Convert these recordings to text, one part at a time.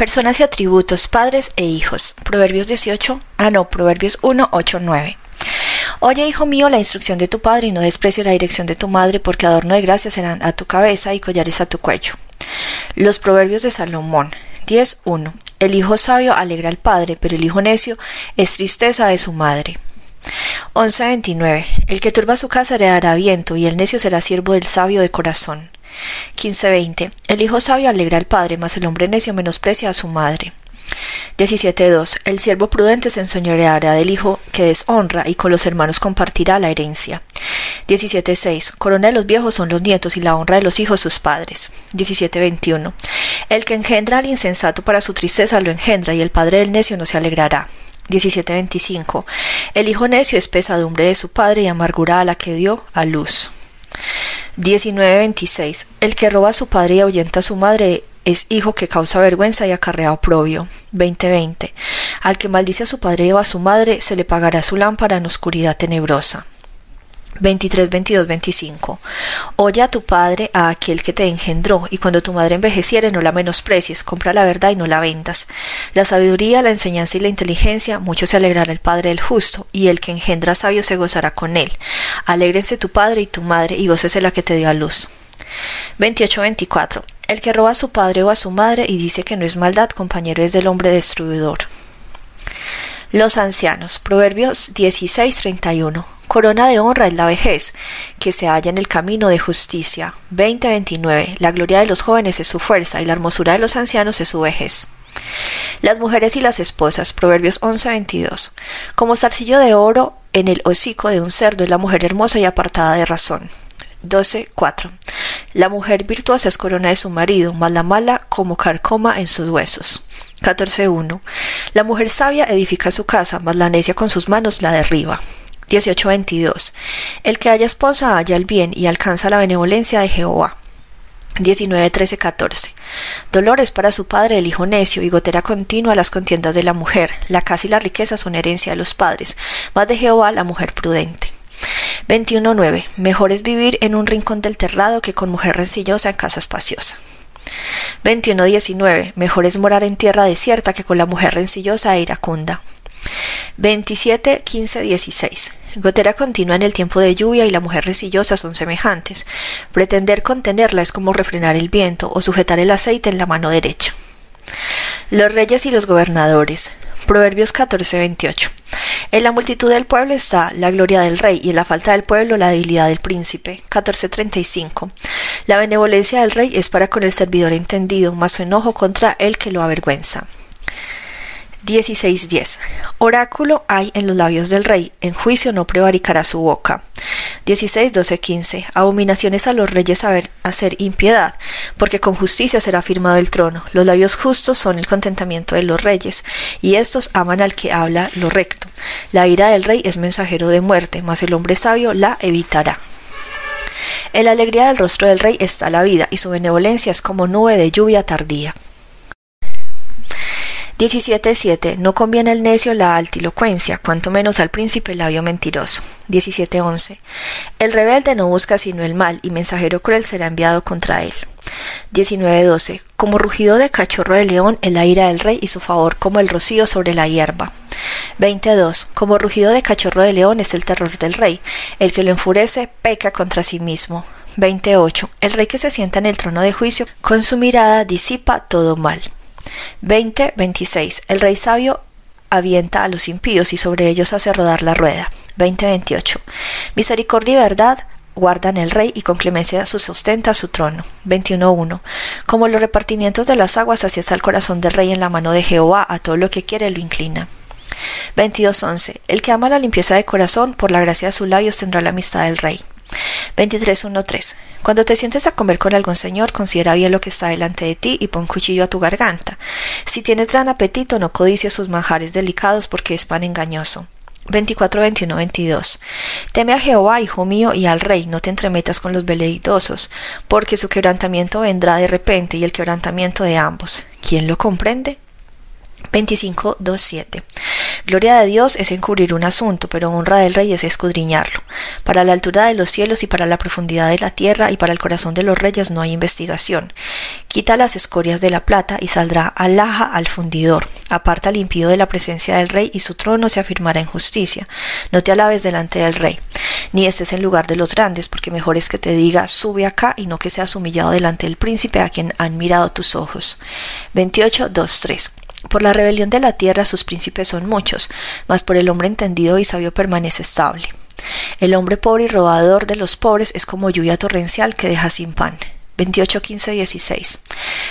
Personas y atributos, padres e hijos. Proverbios 18, ah no, Proverbios 1, 8, 9. Oye, hijo mío, la instrucción de tu padre y no desprecies la dirección de tu madre, porque adorno de gracia serán a tu cabeza y collares a tu cuello. Los Proverbios de Salomón 10.1. El hijo sabio alegra al padre, pero el hijo necio es tristeza de su madre. 11.29. El que turba su casa heredará viento, y el necio será siervo del sabio de corazón. 15.20. El hijo sabio alegra al padre, mas el hombre necio menosprecia a su madre. 17.2. El siervo prudente se enseñoreará del hijo que deshonra y con los hermanos compartirá la herencia. 17.6. Corona de los viejos son los nietos y la honra de los hijos sus padres. 17.21. El que engendra al insensato para su tristeza lo engendra y el padre del necio no se alegrará. 17.25. El hijo necio es pesadumbre de su padre y amargura a la que dio a luz. 19.26. El que roba a su padre y ahuyenta a su madre es hijo que causa vergüenza y acarrea oprobio. 2020. Al que maldice a su padre o a su madre se le pagará su lámpara en oscuridad tenebrosa. 23, 22, 25. Oye a tu padre, a aquel que te engendró, y cuando tu madre envejeciere no la menosprecies, compra la verdad y no la vendas. La sabiduría, la enseñanza y la inteligencia, mucho se alegrará el padre del justo, y el que engendra sabio se gozará con él. Alégrense tu padre y tu madre, y gócese la que te dio a luz. 28, 24. El que roba a su padre o a su madre y dice que no es maldad, compañero es del hombre destruidor. Los ancianos. Proverbios 16:31. Corona de honra es la vejez, que se halla en el camino de justicia. 20:29. La gloria de los jóvenes es su fuerza y la hermosura de los ancianos es su vejez. Las mujeres y las esposas. Proverbios 11:22. Como zarcillo de oro en el hocico de un cerdo es la mujer hermosa y apartada de razón. 12.4. La mujer virtuosa es corona de su marido, mas la mala como carcoma en sus huesos. 14.1. La mujer sabia edifica su casa, mas la necia con sus manos la derriba. 18.22. El que haya esposa halla el bien y alcanza la benevolencia de Jehová. 19, 13, 14. Dolores para su padre el hijo necio y gotera continua las contiendas de la mujer. La casa y la riqueza son herencia de los padres, mas de Jehová la mujer prudente. 21.9. Mejor es vivir en un rincón del terrado que con mujer rencillosa en casa espaciosa. 21.19. Mejor es morar en tierra desierta que con la mujer rencillosa e iracunda. 27, 15, 16. Gotera continua en el tiempo de lluvia y la mujer rencillosa son semejantes. Pretender contenerla es como refrenar el viento o sujetar el aceite en la mano derecha. Los reyes y los gobernadores. Proverbios 14:28. En la multitud del pueblo está la gloria del rey y en la falta del pueblo la debilidad del príncipe. 14:35. La benevolencia del rey es para con el servidor entendido, mas su enojo contra el que lo avergüenza. 16.10. Oráculo hay en los labios del rey, en juicio no prevaricará su boca. 16, 15. Abominaciones a los reyes a hacer impiedad, porque con justicia será firmado el trono. Los labios justos son el contentamiento de los reyes, y estos aman al que habla lo recto. La ira del rey es mensajero de muerte, mas el hombre sabio la evitará. En la alegría del rostro del rey está la vida, y su benevolencia es como nube de lluvia tardía. 17.7. No conviene al necio la altilocuencia, cuanto menos al príncipe labio mentiroso. 17.11. El rebelde no busca sino el mal, y mensajero cruel será enviado contra él. 19.12. Como rugido de cachorro de león el la ira del rey y su favor como el rocío sobre la hierba. 22. Como rugido de cachorro de león es el terror del rey. El que lo enfurece peca contra sí mismo. 28. El rey que se sienta en el trono de juicio con su mirada disipa todo mal. 20, 26. El rey sabio avienta a los impíos y sobre ellos hace rodar la rueda. 20, 28. Misericordia y verdad guardan el rey y con clemencia su sustenta su trono. 21.1. Como los repartimientos de las aguas, así está el corazón del rey en la mano de Jehová, a todo lo que quiere lo inclina. 22.11. El que ama la limpieza de corazón, por la gracia de sus labios tendrá la amistad del rey. 23.1.3. Cuando te sientes a comer con algún señor, considera bien lo que está delante de ti y pon cuchillo a tu garganta. Si tienes gran apetito, no codicies sus manjares delicados porque es pan engañoso. 24, 21, 22. Teme a Jehová, hijo mío, y al rey, no te entremetas con los veleidosos, porque su quebrantamiento vendrá de repente y el quebrantamiento de ambos. ¿Quién lo comprende? 25, 2, 7. Gloria de Dios es encubrir un asunto, pero honra del rey es escudriñarlo. Para la altura de los cielos y para la profundidad de la tierra y para el corazón de los reyes no hay investigación. Quita las escorias de la plata y saldrá alhaja al fundidor. Aparta al de la presencia del rey y su trono se afirmará en justicia. No te alabes delante del rey, ni estés en lugar de los grandes, porque mejor es que te diga sube acá y no que seas humillado delante del príncipe a quien han mirado tus ojos. 28, 2, 3. Por la rebelión de la tierra sus príncipes son muchos, mas por el hombre entendido y sabio permanece estable. El hombre pobre y robador de los pobres es como lluvia torrencial que deja sin pan. 28, 15, 16.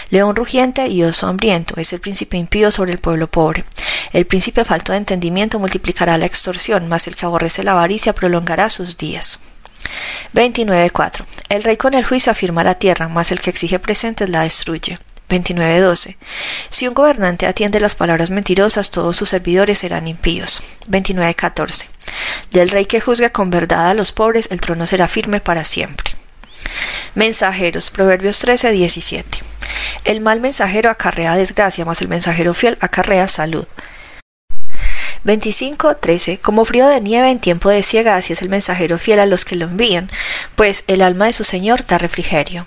León rugiente y oso hambriento es el príncipe impío sobre el pueblo pobre. El príncipe falto de entendimiento multiplicará la extorsión, mas el que aborrece la avaricia prolongará sus días. 29.4. El rey con el juicio afirma la tierra, mas el que exige presentes la destruye. 29.12. Si un gobernante atiende las palabras mentirosas, todos sus servidores serán impíos. 29.14. Del rey que juzga con verdad a los pobres, el trono será firme para siempre. Mensajeros, Proverbios 13.17. El mal mensajero acarrea desgracia, mas el mensajero fiel acarrea salud. 25.13. Como frío de nieve en tiempo de ciega, así es el mensajero fiel a los que lo envían, pues el alma de su Señor da refrigerio.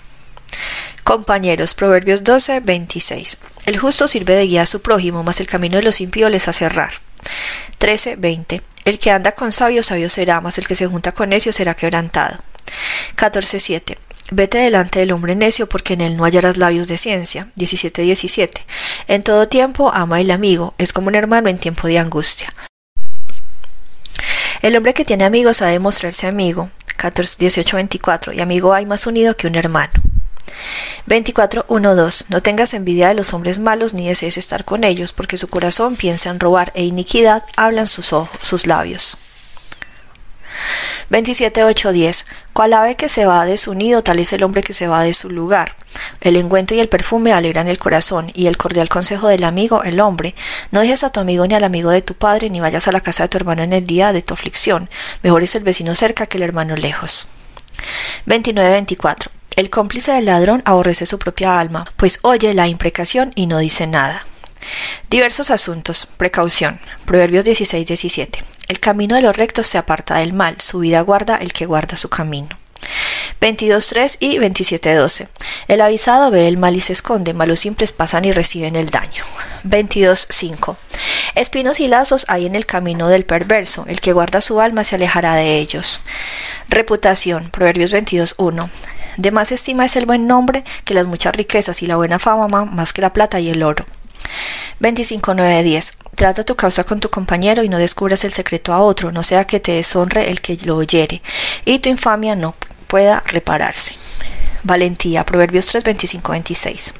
Compañeros, Proverbios 12, 26. El justo sirve de guía a su prójimo, mas el camino de los impíos les hace errar. 13, 20. El que anda con sabios, sabio será, mas el que se junta con necios será quebrantado. 14, 7. Vete delante del hombre necio, porque en él no hallarás labios de ciencia. 17, 17. En todo tiempo ama el amigo, es como un hermano en tiempo de angustia. El hombre que tiene amigos ha de mostrarse amigo. 14, 18, 24. Y amigo hay más unido que un hermano. 24.1.2 No tengas envidia de los hombres malos ni desees estar con ellos, porque su corazón piensa en robar e iniquidad hablan sus ojos, sus labios. 27.8.10 Cual ave que se va de su nido, tal es el hombre que se va de su lugar. El engüento y el perfume alegran el corazón, y el cordial consejo del amigo, el hombre. No dejes a tu amigo ni al amigo de tu padre, ni vayas a la casa de tu hermano en el día de tu aflicción. Mejor es el vecino cerca que el hermano lejos. 29.24 el cómplice del ladrón aborrece su propia alma, pues oye la imprecación y no dice nada. Diversos asuntos. Precaución. Proverbios 16, 17. El camino de los rectos se aparta del mal, su vida guarda el que guarda su camino. 22.3 y 27.12. El avisado ve el mal y se esconde, malos simples pasan y reciben el daño. 22.5. Espinos y lazos hay en el camino del perverso, el que guarda su alma se alejará de ellos. Reputación. Proverbios 22.1. De más estima es el buen nombre que las muchas riquezas y la buena fama más que la plata y el oro. 25.9.10. Trata tu causa con tu compañero y no descubras el secreto a otro, no sea que te deshonre el que lo oyere, y tu infamia no pueda repararse. Valentía, Proverbios 3, 25, 26.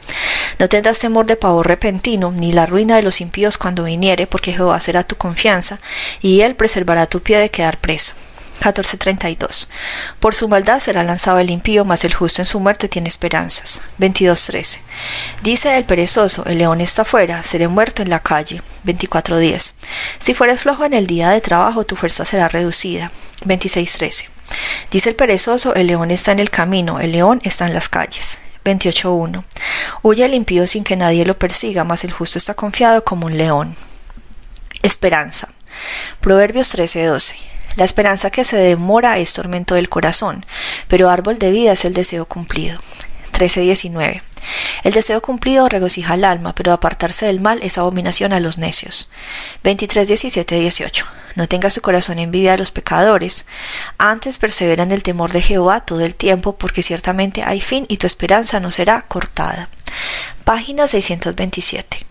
No tendrás temor de pavor repentino, ni la ruina de los impíos cuando viniere, porque Jehová será tu confianza, y él preservará tu pie de quedar preso. 14.32. Por su maldad será lanzado el impío, mas el justo en su muerte tiene esperanzas. 22.13. Dice el perezoso, el león está fuera, seré muerto en la calle. 24.10. Si fueres flojo en el día de trabajo, tu fuerza será reducida. 26.13. Dice el perezoso, el león está en el camino, el león está en las calles. 28.1. Huye el impío sin que nadie lo persiga, mas el justo está confiado como un león. Esperanza. Proverbios 13.12. La esperanza que se demora es tormento del corazón, pero árbol de vida es el deseo cumplido. 13.19. El deseo cumplido regocija el alma, pero apartarse del mal es abominación a los necios. 23, 17, 18. No tenga su corazón envidia de los pecadores, antes persevera en el temor de Jehová todo el tiempo, porque ciertamente hay fin y tu esperanza no será cortada. Página 627.